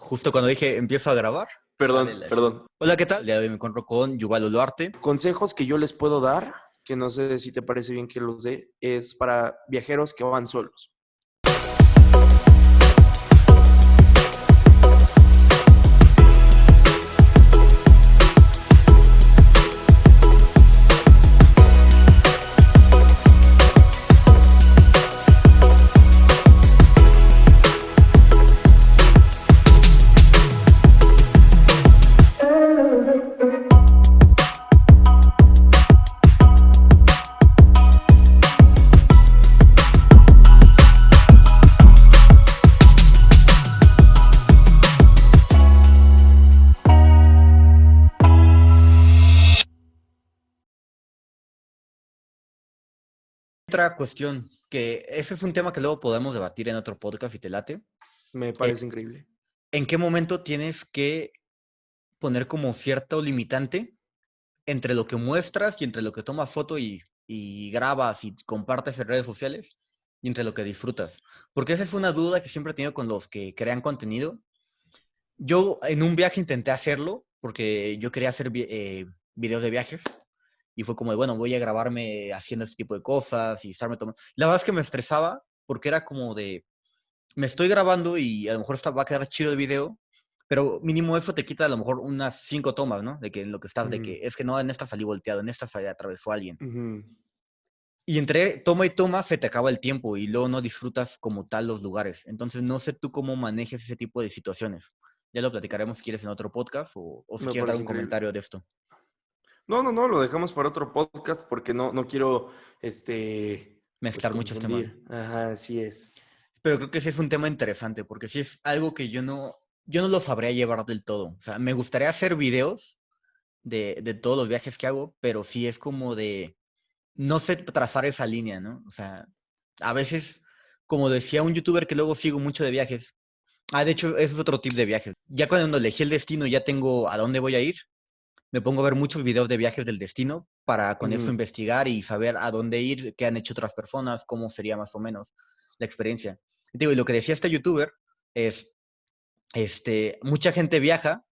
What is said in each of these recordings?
Justo cuando dije empiezo a grabar. Perdón, Dale, dale. perdón. Hola, ¿qué tal? Me encuentro con Yuval Oluarte. Consejos que yo les puedo dar, que no sé si te parece bien que los dé, es para viajeros que van solos. Otra cuestión, que ese es un tema que luego podemos debatir en otro podcast y te late. Me parece increíble. ¿En qué momento tienes que poner como cierto limitante entre lo que muestras y entre lo que tomas foto y, y grabas y compartes en redes sociales y entre lo que disfrutas? Porque esa es una duda que siempre he tenido con los que crean contenido. Yo en un viaje intenté hacerlo porque yo quería hacer eh, videos de viajes y fue como de, bueno, voy a grabarme haciendo este tipo de cosas y estarme tomando. La verdad es que me estresaba porque era como de, me estoy grabando y a lo mejor va a quedar chido el video, pero mínimo eso te quita a lo mejor unas cinco tomas, ¿no? De que en lo que estás, de Ujú. que es que no, en esta salí volteado, en esta salí atravesó alguien. Ujú. Y entre toma y toma se te acaba el tiempo y luego no disfrutas como tal los lugares. Entonces no sé tú cómo manejes ese tipo de situaciones. Ya lo platicaremos si quieres en otro podcast o, o si Me quieres dar un increíble. comentario de esto. No, no, no, lo dejamos para otro podcast porque no, no quiero, este, pues, Mezclar muchos temas. Ajá, así es. Pero creo que sí es un tema interesante, porque sí es algo que yo no, yo no lo sabría llevar del todo. O sea, me gustaría hacer videos de, de todos los viajes que hago, pero sí es como de, no sé trazar esa línea, ¿no? O sea, a veces, como decía un youtuber que luego sigo mucho de viajes, ah, de hecho, ese es otro tip de viajes. Ya cuando elegí el destino, ya tengo a dónde voy a ir, me pongo a ver muchos videos de viajes del destino para con eso Ujú. investigar y saber a dónde ir, qué han hecho otras personas, cómo sería más o menos la experiencia. Y Digo, y lo que decía este youtuber es, este, mucha gente viaja,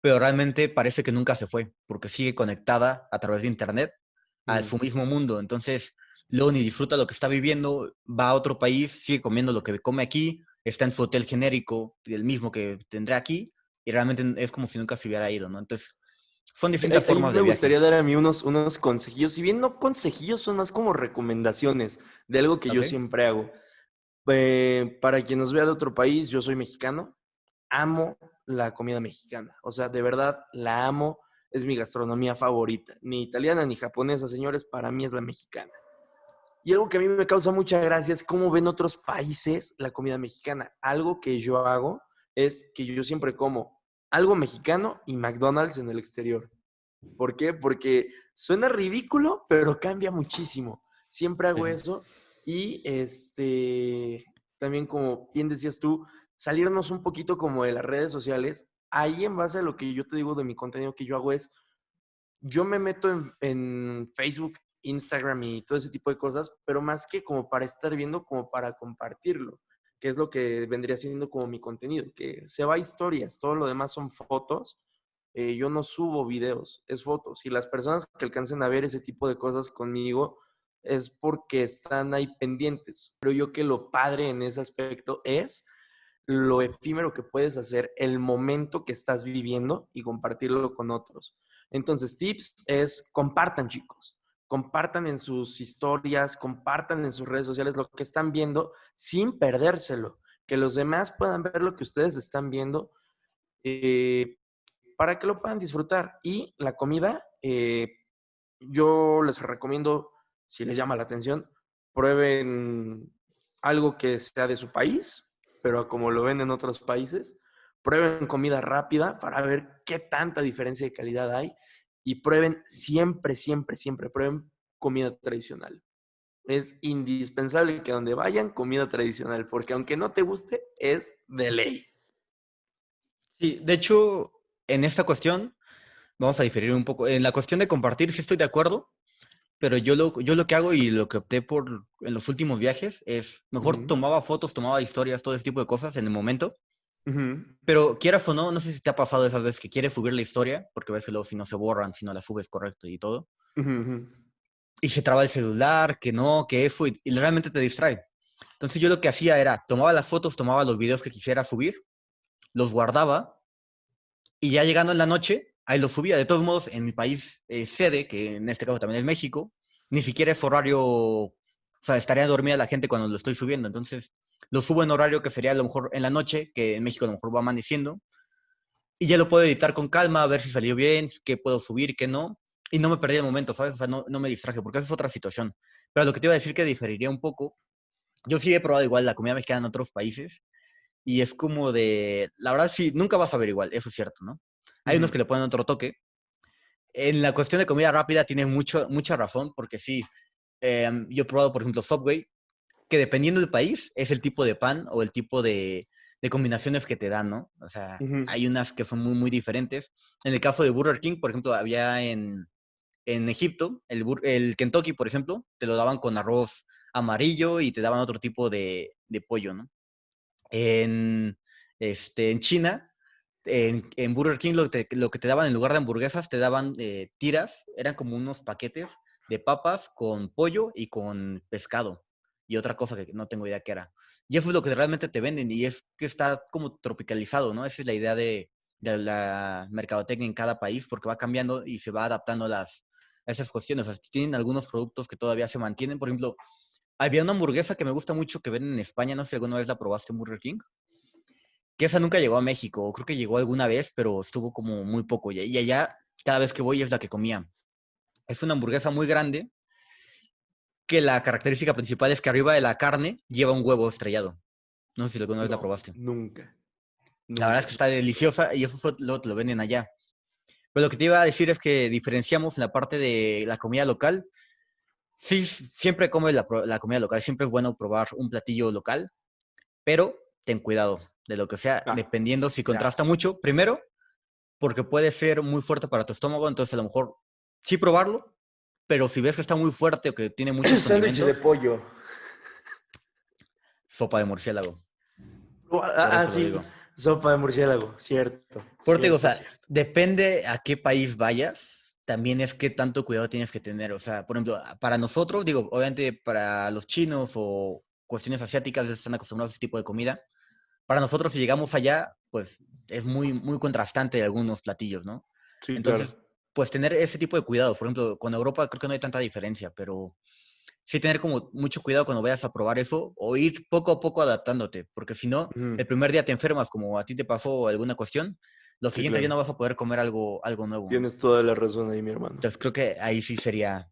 pero realmente parece que nunca se fue, porque sigue conectada a través de internet a Mm. su mismo mundo. Entonces, luego ni disfruta lo que está viviendo, va a otro país, sigue comiendo lo que come aquí, está en su hotel genérico, el mismo que tendrá aquí, y realmente es como si nunca se hubiera ido, ¿no? Entonces, son distintas Ahí- formas me de viaje. gustaría dar a mí unos, unos consejillos. Si bien no consejillos, son más como recomendaciones de algo que yo Ok. siempre hago. Eh, para quien nos vea de otro país, yo soy mexicano. Amo la comida mexicana. O sea, de verdad la amo. Es mi gastronomía favorita. Ni italiana ni japonesa, señores. Para mí es la mexicana. Y algo que a mí me causa mucha gracia es cómo ven otros países la comida mexicana. Algo que yo hago es que yo siempre como algo mexicano y McDonald's en el exterior. ¿Por qué? Porque suena ridículo, pero cambia muchísimo. Siempre hago eso. Y este también, como bien decías tú, salirnos un poquito como de las redes sociales. Ahí, en base a lo que yo te digo de mi contenido que yo hago, es yo me meto en, en Facebook, Instagram y todo ese tipo de cosas, pero más que como para estar viendo, como para compartirlo, que es lo que vendría siendo como mi contenido, que se va a historias, todo lo demás son fotos. eh, yo no subo videos, es fotos. Y las personas que alcancen a ver ese tipo de cosas conmigo es porque están ahí pendientes. Pero yo que lo padre en ese aspecto es lo efímero que puedes hacer, el momento que estás viviendo y compartirlo con otros. Entonces, tips es compartan, chicos. Compartan en sus historias, compartan en sus redes sociales lo que están viendo sin perdérselo. Que los demás puedan ver lo que ustedes están viendo eh, para que lo puedan disfrutar. Y la comida, eh, yo les recomiendo, si les llama la atención, prueben algo que sea de su país, pero como lo ven en otros países, prueben comida rápida para ver qué tanta diferencia de calidad hay y prueben siempre, siempre, siempre, prueben comida tradicional. Es indispensable que donde vayan, comida tradicional, porque aunque no te guste, es de ley. Sí, de hecho, en esta cuestión vamos a diferir un poco. En la cuestión de compartir, sí estoy de acuerdo, pero yo lo, yo lo que hago y lo que opté por en los últimos viajes es, mejor tomaba fotos, tomaba historias, todo ese tipo de cosas en el momento, Pero quieras o no, no sé si te ha pasado esas veces que quieres subir la historia, porque ves que luego si no se borran, si no la subes correcto y todo. Y se traba el celular, que no, que eso, y, realmente te distrae. Entonces yo lo que hacía era, tomaba las fotos, tomaba los videos que quisiera subir, los guardaba, y ya llegando en la noche, ahí los subía. De todos modos, en mi país eh, sede, que en este caso también es México, ni siquiera es horario, o sea, estaría dormida la gente cuando lo estoy subiendo. Entonces, lo subo en horario que sería a lo mejor en la noche, que en México a lo mejor va amaneciendo, y ya lo puedo editar con calma, a ver si salió bien, qué puedo subir, qué no, y no me perdí el momento, ¿sabes? O sea, no, no me distraje, porque esa es otra situación. Pero lo que te iba a decir que diferiría un poco, yo sí he probado igual la comida mexicana en otros países, y es como de, la verdad sí, nunca vas a ver igual, eso es cierto, ¿no? Hay unos que le ponen otro toque. En la cuestión de comida rápida tiene mucho, mucha razón, porque sí, em, yo he probado, por ejemplo, Subway, que dependiendo del país es el tipo de pan o el tipo de, combinaciones que te dan, ¿no? O sea, hay unas que son muy, muy diferentes. En el caso de Burger King, por ejemplo, había en, en Egipto, el, el, Kentucky, por ejemplo, te lo daban con arroz amarillo y te daban otro tipo de, de pollo, ¿no? En, este, en China, en, en Burger King lo, lo, que te daban en lugar de hamburguesas, te daban eh, tiras, eran como unos paquetes de papas con pollo y con pescado y otra cosa que no tengo idea qué era. Y eso es lo que realmente te venden y es que está como tropicalizado, ¿no? Esa es la idea de, la mercadotecnia en cada país porque va cambiando y se va adaptando a, las, a esas cuestiones. O sea, tienen algunos productos que todavía se mantienen. Por ejemplo, había una hamburguesa que me gusta mucho que venden en España, no sé si alguna vez la probaste en Burger King. Que esa nunca llegó a México, creo que llegó alguna vez, pero estuvo como muy poco. Y allá, cada vez que voy, es la que comía. Es una hamburguesa muy grande, que la característica principal es que arriba de la carne lleva un huevo estrellado. No sé si alguna vez la probaste. Nunca, La verdad es que está deliciosa y eso lo, lo venden allá. Pero lo que te iba a decir es que diferenciamos en la parte de la comida local. Sí, siempre come la, comida local, siempre es bueno probar un platillo local, pero ten cuidado de lo que sea, ah, dependiendo si contrasta mucho. Primero, porque puede ser muy fuerte para tu estómago, entonces a lo mejor sí probarlo, pero si ves que está muy fuerte o que tiene muchos sándwich de pollo. Sopa de murciélago. ah, ah sí. Sopa de murciélago, cierto. Porque, o sea, depende a qué país vayas, también es qué tanto cuidado tienes que tener. O sea, por ejemplo, para nosotros, digo, obviamente para los chinos o cuestiones asiáticas están acostumbrados a ese tipo de comida. Para nosotros, si llegamos allá, pues es muy, muy contrastante algunos platillos, ¿no? Sí, Entonces, pues tener ese tipo de cuidados. Por ejemplo, con Europa creo que no hay tanta diferencia, pero sí tener como mucho cuidado cuando vayas a probar eso o ir poco a poco adaptándote, porque si no, el primer día te enfermas como a ti te pasó alguna cuestión, los siguientes días no vas a poder comer algo, algo nuevo. Tienes toda la razón ahí, mi hermano. Entonces creo que ahí sí sería...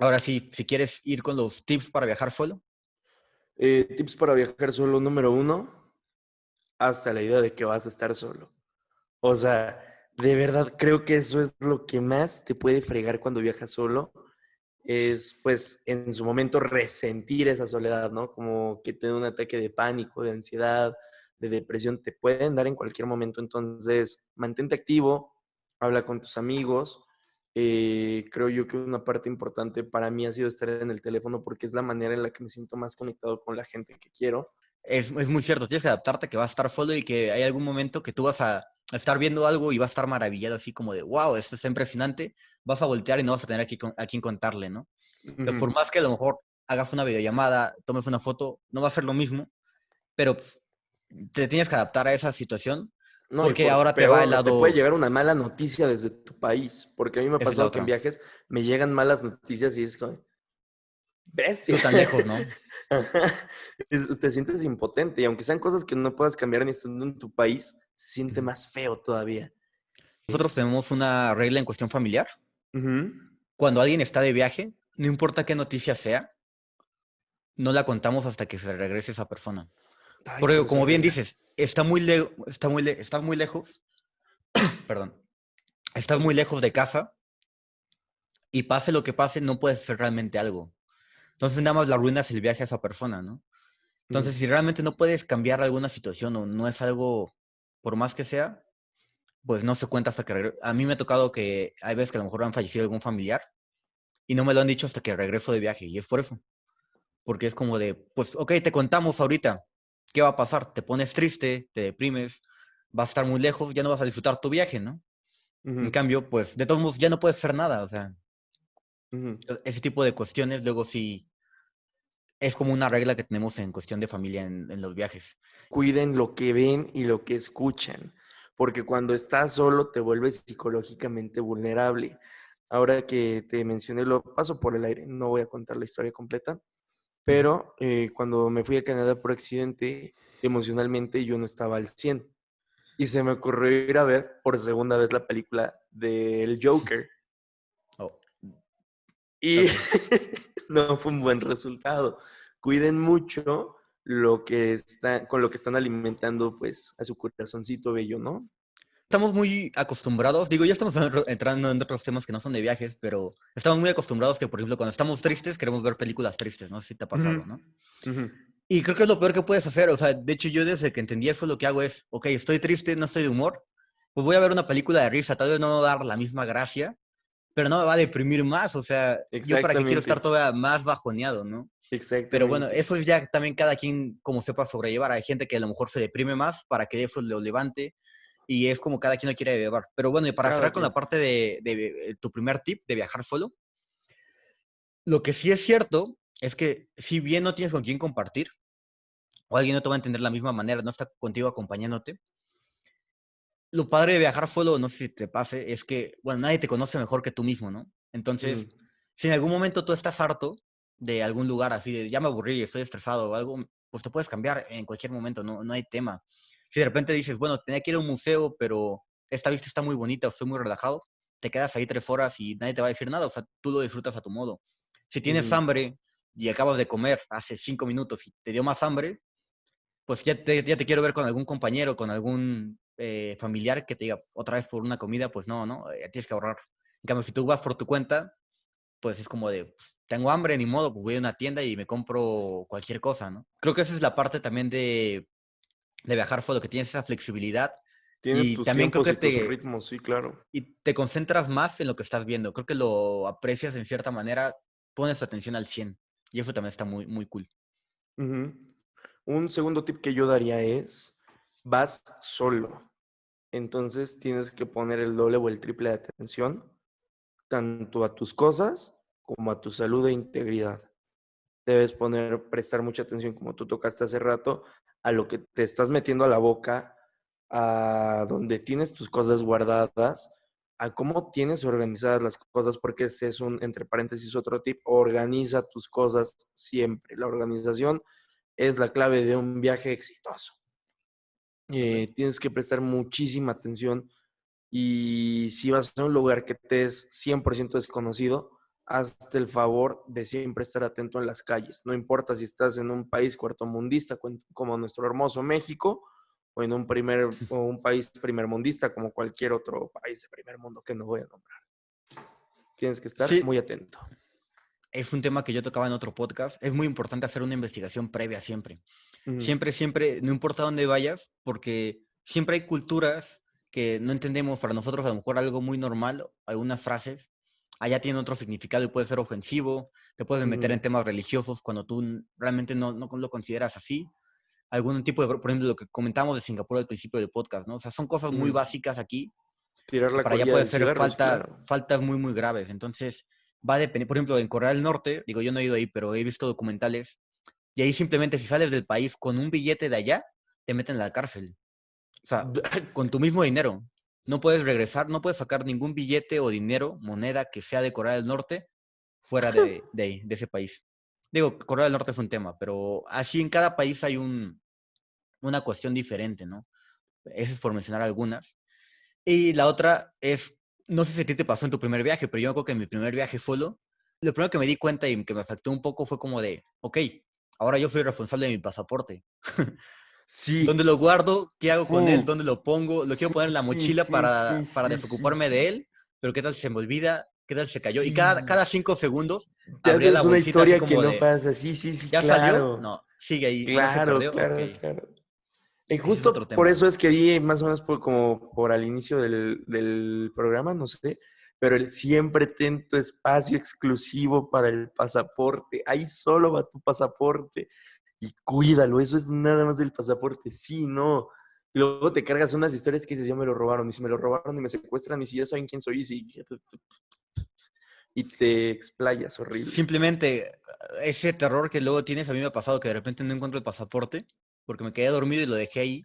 Ahora sí, si quieres ir con los tips para viajar solo. Eh, tips para viajar solo, número uno, hasta la idea de que vas a estar solo. O sea, de verdad, creo que eso es lo que más te puede fregar cuando viajas solo. Es, pues, en su momento resentir esa soledad, ¿no? Como que te da un ataque de pánico, de ansiedad, de depresión, te pueden dar en cualquier momento. Entonces, mantente activo, habla con tus amigos. Eh, creo yo que una parte importante para mí ha sido estar en el teléfono porque es la manera en la que me siento más conectado con la gente que quiero. Es, es muy cierto, tienes que adaptarte que vas a estar solo y que hay algún momento que tú vas a estar viendo algo y va a estar maravillado así como de, wow, esto es impresionante, vas a voltear y no vas a tener aquí a quién contarle, ¿no? Entonces, por más que a lo mejor hagas una videollamada, tomes una foto, no va a ser lo mismo, pero pues, te tienes que adaptar a esa situación. No, porque ahora te va el lado... Te puede llegar una mala noticia desde tu país, porque a mí me ha pasado que en viajes me llegan malas noticias y es como... Bestia. Tú tan lejos, ¿no? te sientes impotente y aunque sean cosas que no puedas cambiar ni estando en tu país, se siente más feo todavía. Nosotros tenemos una regla en cuestión familiar. Cuando alguien está de viaje, no importa qué noticia sea, no la contamos hasta que se regrese esa persona. Porque, como bien dices, está muy, está muy, estás muy lejos. Perdón. Estás muy lejos de casa y pase lo que pase, no puedes hacer realmente algo. Entonces, nada más la arruinas el viaje a esa persona, ¿no? Entonces, si realmente no puedes cambiar alguna situación o no es algo por más que sea, pues no se cuenta hasta que regreso. A mí me ha tocado que hay veces que a lo mejor han fallecido algún familiar y no me lo han dicho hasta que regreso de viaje y es por eso. Porque es como de, pues, ok, te contamos ahorita, ¿qué va a pasar? Te pones triste, te deprimes, vas a estar muy lejos, ya no vas a disfrutar tu viaje, ¿no? En cambio, pues de todos modos ya no puedes hacer nada, o sea, ese tipo de cuestiones luego sí es como una regla que tenemos en cuestión de familia en, los viajes. Cuiden lo que ven y lo que escuchan, porque cuando estás solo te vuelves psicológicamente vulnerable. Ahora que te mencioné, lo paso por el aire, no voy a contar la historia completa, pero eh, cuando me fui a Canadá por accidente, emocionalmente yo no estaba al 100 y se me ocurrió ir a ver por segunda vez la película del Joker. Oh. Y no fue un buen resultado. Cuiden mucho lo que está, con lo que están alimentando pues a su corazoncito bello, ¿no? Estamos muy acostumbrados, digo, ya estamos entrando en otros temas que no son de viajes, pero estamos muy acostumbrados que, por ejemplo, cuando estamos tristes, queremos ver películas tristes, no sé si te ha pasado, ¿no? Y creo que es lo peor que puedes hacer. O sea, de hecho, yo desde que entendí eso, lo que hago es, ok, estoy triste, no estoy de humor, pues voy a ver una película de risa. Tal vez no va a dar la misma gracia, pero no me va a deprimir más. O sea, yo para qué quiero estar todavía más bajoneado, ¿no? Exactamente. Pero bueno, eso es ya también cada quien como sepa sobrellevar. Hay gente que a lo mejor se deprime más para que eso lo levante y es como cada quien lo quiere llevar. Pero bueno, y para cerrar con la parte de, de, tu primer tip de viajar solo, lo que sí es cierto es que si bien no tienes con quién compartir, o alguien no te va a entender de la misma manera, no está contigo acompañándote. Lo padre de viajar solo, no sé si te pase, es que, bueno, nadie te conoce mejor que tú mismo, ¿no? Entonces, si en algún momento tú estás harto de algún lugar así, de ya me aburrí, estoy estresado o algo, pues te puedes cambiar en cualquier momento, no, no hay tema. Si de repente dices, bueno, tenía que ir a un museo, pero esta vista está muy bonita, estoy muy relajado, te quedas ahí tres horas y nadie te va a decir nada, o sea, tú lo disfrutas a tu modo. Si tienes hambre y acabas de comer hace cinco minutos y te dio más hambre, pues ya te, ya te quiero ver con algún compañero, con algún eh, familiar que te diga otra vez por una comida, pues no, ¿no? Eh, tienes que ahorrar. En cambio, si tú vas por tu cuenta, pues es como de, pues, tengo hambre, ni modo, pues voy a una tienda y me compro cualquier cosa, ¿no? Creo que esa es la parte también de, de viajar solo, que tienes esa flexibilidad. Tienes y también creo que te, ritmos, sí, claro. Y te concentras más en lo que estás viendo. Creo que lo aprecias en cierta manera, pones tu atención al 100. Y eso también está muy, muy cool. Un segundo tip que yo daría es, vas solo. Entonces tienes que poner el doble o el triple de atención tanto a tus cosas como a tu salud e integridad. Debes poner, prestar mucha atención, como tú tocaste hace rato, a lo que te estás metiendo a la boca, a donde tienes tus cosas guardadas, a cómo tienes organizadas las cosas, porque este es un, entre paréntesis, otro tip, organiza tus cosas siempre. La organización es la clave de un viaje exitoso. Eh, tienes que prestar muchísima atención y si vas a un lugar que te es 100% desconocido, hazte el favor de siempre estar atento en las calles. No importa si estás en un país cuartomundista como nuestro hermoso México o en un, primer, o un país primermundista como cualquier otro país de primer mundo que no voy a nombrar. Tienes que estar muy atento es un tema que yo tocaba en otro podcast, es muy importante hacer una investigación previa siempre. Siempre, siempre, no importa dónde vayas, porque siempre hay culturas que no entendemos para nosotros a lo mejor algo muy normal, algunas frases, allá tienen otro significado y puede ser ofensivo, te puedes meter en temas religiosos cuando tú realmente no, no, lo consideras así. Algún tipo de, por ejemplo, lo que comentamos de Singapur al principio del podcast, ¿no? O sea, son cosas muy básicas aquí. Tirar la para allá puede ser falta, faltas muy, muy graves. Entonces, va a depender, por ejemplo, en Corea del Norte, digo, yo no he ido ahí, pero he visto documentales, y ahí simplemente si sales del país con un billete de allá, te meten en la cárcel. O sea, con tu mismo dinero. No puedes regresar, no puedes sacar ningún billete o dinero, moneda que sea de Corea del Norte, fuera de, de, de ese país. Digo, Corea del Norte es un tema, pero así en cada país hay un, una cuestión diferente, ¿no? Eso es por mencionar algunas. Y la otra es no sé si a ti te pasó en tu primer viaje, pero yo creo que en mi primer viaje solo, lo primero que me di cuenta y que me afectó un poco fue como de, ok, ahora yo soy responsable de mi pasaporte. Sí. ¿Dónde lo guardo? ¿Qué hago con él? ¿Dónde lo pongo? Lo quiero poner en la mochila para, para desocuparme de él, pero ¿qué tal se me olvida? ¿Qué tal se cayó? Y cada, cada cinco segundos... Te haces la una historia que no pasa. Sí, sí, sí, ¿Ya claro. salió? No, sigue ahí. Claro, claro, claro. Y justo por eso es que di más o menos por, como por al inicio del, del, programa, no sé, pero el siempre ten tu espacio exclusivo para el pasaporte. Ahí solo va tu pasaporte. y cuídalo, eso es nada más del pasaporte, sí, no. Y luego te cargas unas historias que dices, ya me lo robaron, y si me lo robaron y me secuestran, y si ya saben quién soy, y si... Y te explayas horrible. Simplemente ese terror que luego tienes, a mí me ha pasado que de repente no encuentro el pasaporte, porque me quedé dormido y lo dejé ahí.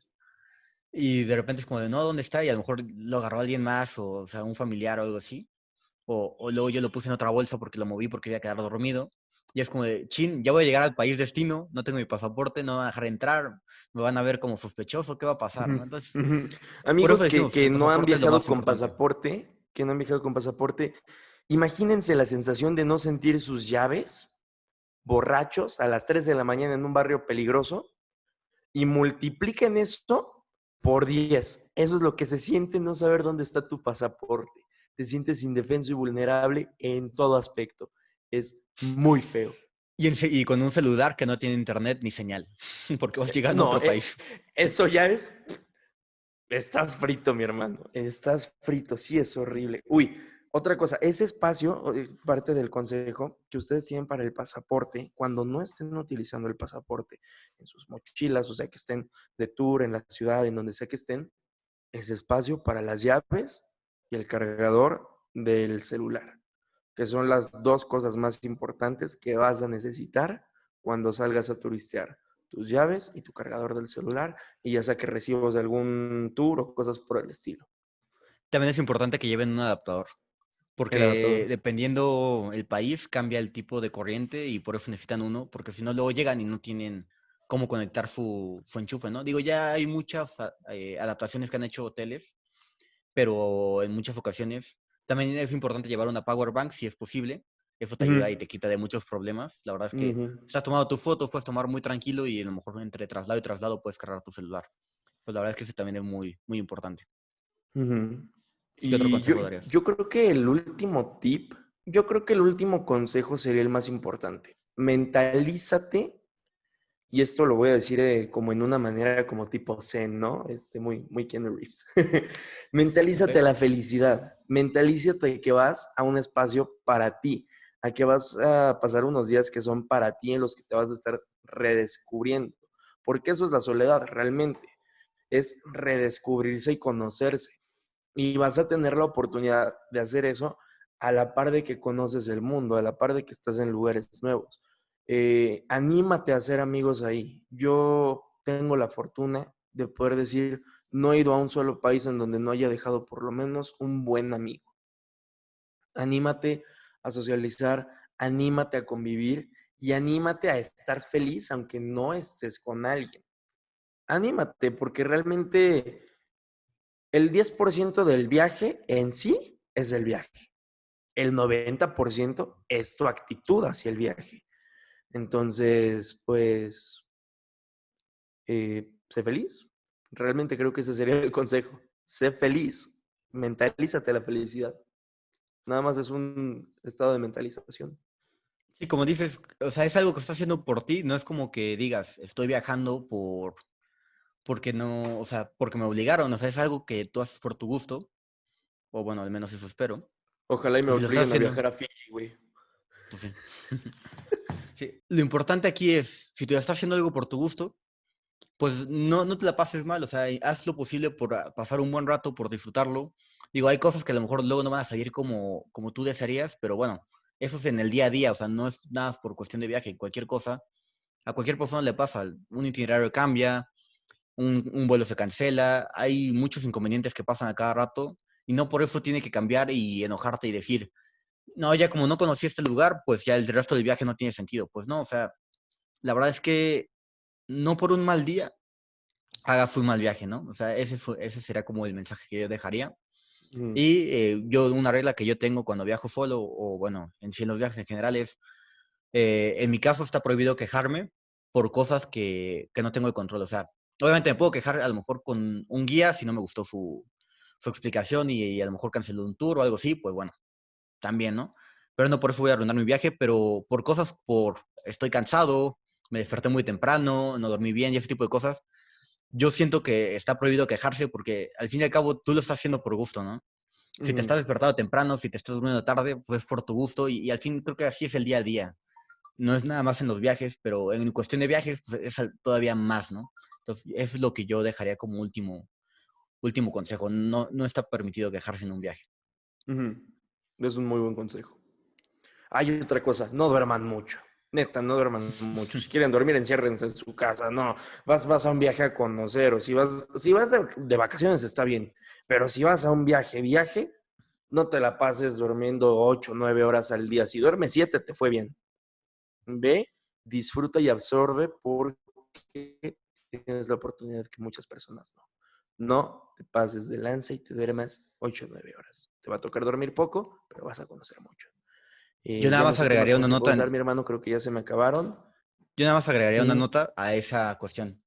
Y de repente es como de, no, ¿dónde está? Y a lo mejor lo agarró alguien más, o, o sea, un familiar o algo así. O, o, luego yo lo puse en otra bolsa porque lo moví porque iba a quedar dormido. Y es como de, chin, ya voy a llegar al país destino, no tengo mi pasaporte, no me van a dejar entrar, me van a ver como sospechoso, ¿qué va a pasar? ¿no? Entonces, Amigos que, que no han viajado con pasaporte, que no han viajado con pasaporte, imagínense la sensación de no sentir sus llaves borrachos a las 3 de la mañana en un barrio peligroso y multipliquen esto por 10. Eso es lo que se siente no saber dónde está tu pasaporte. Te sientes indefenso y vulnerable en todo aspecto. Es muy feo. Y, y, con un celular que no tiene internet ni señal, porque vas llegando a otro eh, país. Eso ya es. Estás frito, mi hermano. Estás frito. Sí, es horrible. Uy, otra cosa, ese espacio, eh, parte del consejo que ustedes tienen para el pasaporte, cuando no estén utilizando el pasaporte en sus mochilas, o sea, que estén de tour en la ciudad, en donde sea que estén, ese espacio para las llaves y el cargador del celular que son las dos cosas más importantes que vas a necesitar cuando salgas a turistear. Tus llaves y tu cargador del celular, y ya sea que recibos algún tour o cosas por el estilo. También es importante que lleven un adaptador, porque dependiendo el país cambia el tipo de corriente y por eso necesitan uno, porque si no luego llegan y no tienen cómo conectar su, enchufe, ¿no? Digo, ya hay muchas eh, adaptaciones que han hecho hoteles, pero en muchas ocasiones también es importante llevar una power bank si es posible. Eso te ayuda y te quita de muchos problemas. La verdad es que estás tomando tu foto, puedes tomar muy tranquilo y a lo mejor entre traslado y traslado puedes cargar tu celular. Pues la verdad es que eso también es muy, muy importante. ¿Qué otro consejo yo, darías? Yo creo que el último tip, yo creo que el último consejo sería el más importante. Mentalízate y esto lo voy a decir eh, como en una manera como tipo zen, ¿no? Este, muy, muy Reeves. Mentalízate la felicidad. Mentalízate que vas a un espacio para ti, a que vas a pasar unos días que son para ti, en los que te vas a estar redescubriendo. Porque eso es la soledad realmente. Es redescubrirse y conocerse. Y vas a tener la oportunidad de hacer eso a la par de que conoces el mundo, a la par de que estás en lugares nuevos. Eh, anímate a hacer amigos ahí. Yo tengo la fortuna de poder decir, no he ido a un solo país en donde no haya dejado por lo menos un buen amigo. Anímate a socializar, anímate a convivir y anímate a estar feliz aunque no estés con alguien. Anímate porque realmente el 10% del viaje en sí es el viaje. El 90% es tu actitud hacia el viaje. Entonces, pues, eh, sé feliz. Realmente creo que ese sería el consejo. Sé feliz. Mentalízate la felicidad. Nada más es un estado de mentalización. Sí, como dices, o sea, es algo que estás haciendo por ti, no es como que digas, estoy viajando por, porque no, o sea, porque me obligaron, o sea, es algo que tú haces por tu gusto, o bueno, al menos eso espero. Ojalá y me obliguen a viajar a Fiji, güey. Pues sí. Lo importante aquí es, si tú ya estás haciendo algo por tu gusto, pues no, no te la pases mal, o sea, haz lo posible por ah, pasar un buen rato, por disfrutarlo. Digo, hay cosas que a lo mejor luego no van a salir como, como tú desearías, pero bueno, eso es en el día a día, o sea, no es nada por cuestión de viaje, cualquier cosa, a cualquier persona le pasa, un itinerario cambia, un, un vuelo se cancela, hay muchos inconvenientes que pasan a cada rato y no por eso tiene que cambiar y enojarte y decir, no, ya como no conocí este lugar, pues ya el resto del viaje no tiene sentido. Pues no, o sea, la verdad es que no por un mal día hagas un mal viaje, ¿no? O sea, ese, ese será como el mensaje que yo dejaría. Mm. Y eh, yo, una regla que yo tengo cuando viajo solo, o bueno, en en los viajes en general es, eh, en mi caso está prohibido quejarme por cosas que, que no tengo el control. O sea, obviamente me puedo quejar a lo mejor con un guía si no me gustó su, su explicación y, y, a lo mejor canceló un tour o algo así, pues bueno, también, ¿no? Pero no por eso voy a arruinar mi viaje, pero por cosas, por estoy cansado, me desperté muy temprano, no dormí bien y ese tipo de cosas, yo siento que está prohibido quejarse porque al fin y al cabo tú lo estás haciendo por gusto, ¿no? Si te estás despertando temprano, si te estás durmiendo tarde, pues es por tu gusto y, al fin creo que así es el día a día. no es nada más en los viajes, pero en cuestión de viajes pues, es todavía más, ¿no? Entonces, es lo que yo dejaría como último, último consejo. No, no está permitido quejarse en un viaje. Es un muy buen consejo. Hay otra cosa, no duerman mucho. Neta, no duerman mucho. Si quieren dormir, enciérrense en su casa. No, vas, vas a un viaje a conocer o si vas, si vas de, vacaciones está bien. Pero si vas a un viaje, viaje, no te la pases durmiendo ocho, nueve horas al día. Si duermes siete, te fue bien. Ve, disfruta y absorbe porque tienes la oportunidad que muchas personas no. No te pases de lanza y te duermas ocho o nueve horas. Te va a tocar dormir poco, pero vas a conocer mucho. Eh, Yo nada más agregaría una nota. mi hermano, creo que ya se me acabaron. Yo nada más agregaría una nota a esa cuestión.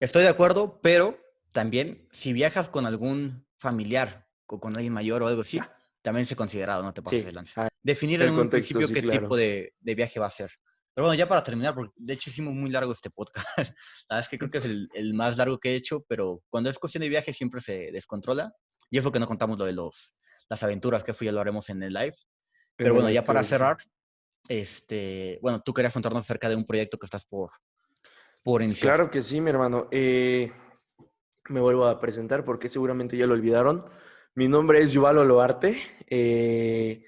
Estoy de acuerdo, pero también si viajas con algún familiar o con alguien mayor o algo así, también se considerado, no te pases de lanza. Ah, Definir en un principio qué tipo de, viaje va a ser. Pero bueno, ya para terminar, porque de hecho hicimos muy largo este podcast. La verdad es que creo que es el, más largo que he hecho, pero cuando es cuestión de viaje siempre se descontrola. Y es lo que no contamos lo de los, las aventuras, que eso ya lo haremos en el live. Pero bueno, ya para cerrar, este, bueno, tú querías contarnos acerca de un proyecto que estás por, por iniciar. Claro que sí, mi hermano. Eh, me vuelvo a presentar porque seguramente ya lo olvidaron. Mi nombre es Yuval Oloarte. Eh,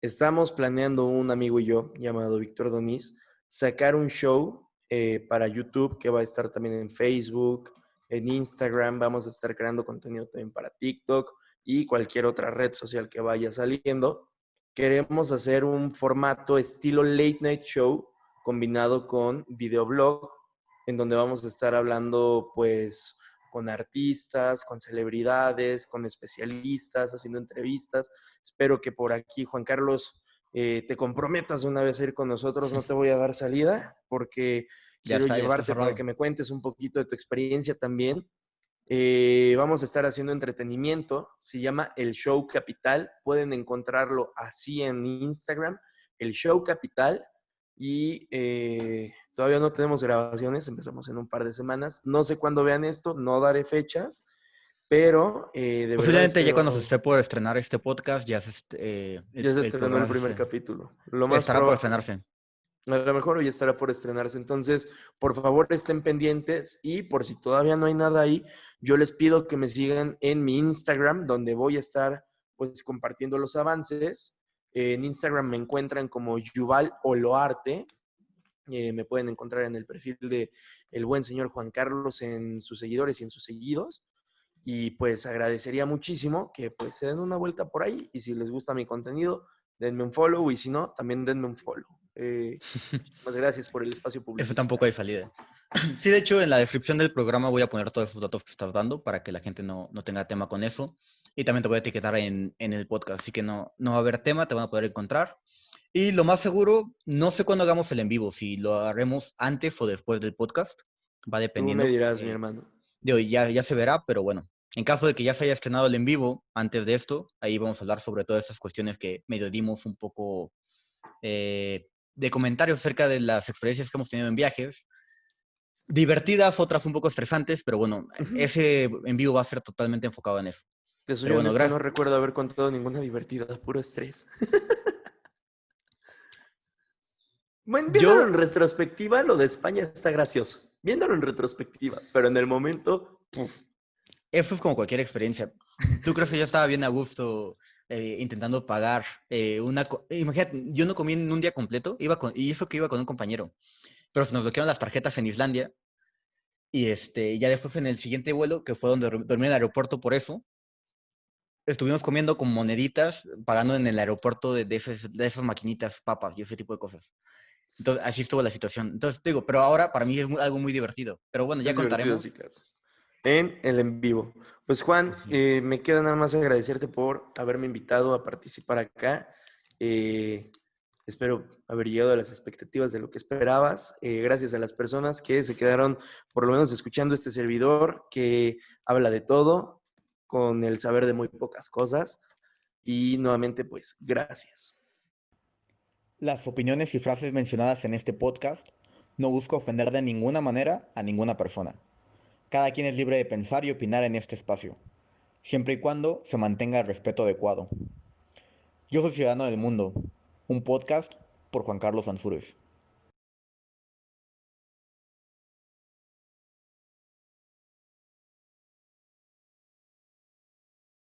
estamos planeando un amigo y yo, llamado Víctor Donís, sacar un show eh, para YouTube que va a estar también en Facebook, en Instagram. Vamos a estar creando contenido también para TikTok y cualquier otra red social que vaya saliendo queremos hacer un formato estilo late night show combinado con videoblog, en donde vamos a estar hablando pues con artistas, con celebridades, con especialistas, haciendo entrevistas. Espero que por aquí, Juan Carlos, eh, te comprometas una vez a ir con nosotros. No te voy a dar salida porque quiero llevarte para que me cuentes un poquito de tu experiencia también eh, vamos a estar haciendo entretenimiento, se llama El Show Capital, pueden encontrarlo así en Instagram, El Show Capital, y eh, todavía no tenemos grabaciones, empezamos en un par de semanas, no sé cuándo vean esto, no daré fechas, pero eh, de Posiblemente ya cuando se esté por estrenar este podcast, ya se, eh, ya se estrenó el primer capítulo. Lo más estará por estrenarse. A lo mejor hoy estará por estrenarse. Entonces, por favor, estén pendientes y por si todavía no hay nada ahí, yo les pido que me sigan en mi Instagram, donde voy a estar pues compartiendo los avances. En Instagram me encuentran como Yuval Oloarte. Eh, me pueden encontrar en el perfil de el buen señor Juan Carlos en sus seguidores y en sus seguidos. Y pues agradecería muchísimo que pues se den una vuelta por ahí y si les gusta mi contenido, denme un follow y si no, también denme un follow. Eh, muchas gracias por el espacio público. Eso tampoco hay salida. Sí, de hecho, en la descripción del programa voy a poner todos esos datos que estás dando para que la gente no, no tenga tema con eso. Y también te voy a etiquetar en, en, el podcast, así que no, no va a haber tema, te van a poder encontrar. Y lo más seguro, no sé cuándo hagamos el en vivo, si lo haremos antes o después del podcast. Va dependiendo. Tú me dirás, mi hermano. De hoy ya, ya se verá, pero bueno. En caso de que ya se haya estrenado el en vivo antes de esto, ahí vamos a hablar sobre todas estas cuestiones que medio dimos un poco eh, de comentarios acerca de las experiencias que hemos tenido en viajes. Divertidas, otras un poco estresantes, pero bueno, ese en vivo va a ser totalmente enfocado en eso. Te soy bueno, no recuerdo haber contado ninguna divertida, puro estrés. bueno, viéndolo en retrospectiva, lo de España está gracioso. Viéndolo en retrospectiva, pero en el momento, Eso es como cualquier experiencia. ¿Tú crees que yo estaba bien a gusto eh, intentando pagar eh, una... Imagínate, yo no comí en un día completo, iba con, y eso que iba con un compañero, pero se nos bloquearon las tarjetas en Islandia y este, ya después en el siguiente vuelo, que fue donde dormí en el aeropuerto por eso, estuvimos comiendo con moneditas, pagando en el aeropuerto de, de, esas maquinitas, papas y ese tipo de cosas. Entonces, así estuvo la situación. Entonces, digo, pero ahora para mí es algo muy divertido. Pero bueno, ya contaremos en el en vivo. Pues Juan, eh, me queda nada más agradecerte por haberme invitado a participar acá. Eh, espero haber llegado a las expectativas de lo que esperabas. Eh, gracias a las personas que se quedaron por lo menos escuchando este servidor que habla de todo con el saber de muy pocas cosas. Y nuevamente, pues, gracias. Las opiniones y frases mencionadas en este podcast no busco ofender de ninguna manera a ninguna persona. Cada quien es libre de pensar y opinar en este espacio, siempre y cuando se mantenga el respeto adecuado. Yo soy Ciudadano del Mundo, un podcast por Juan Carlos Ansúrez.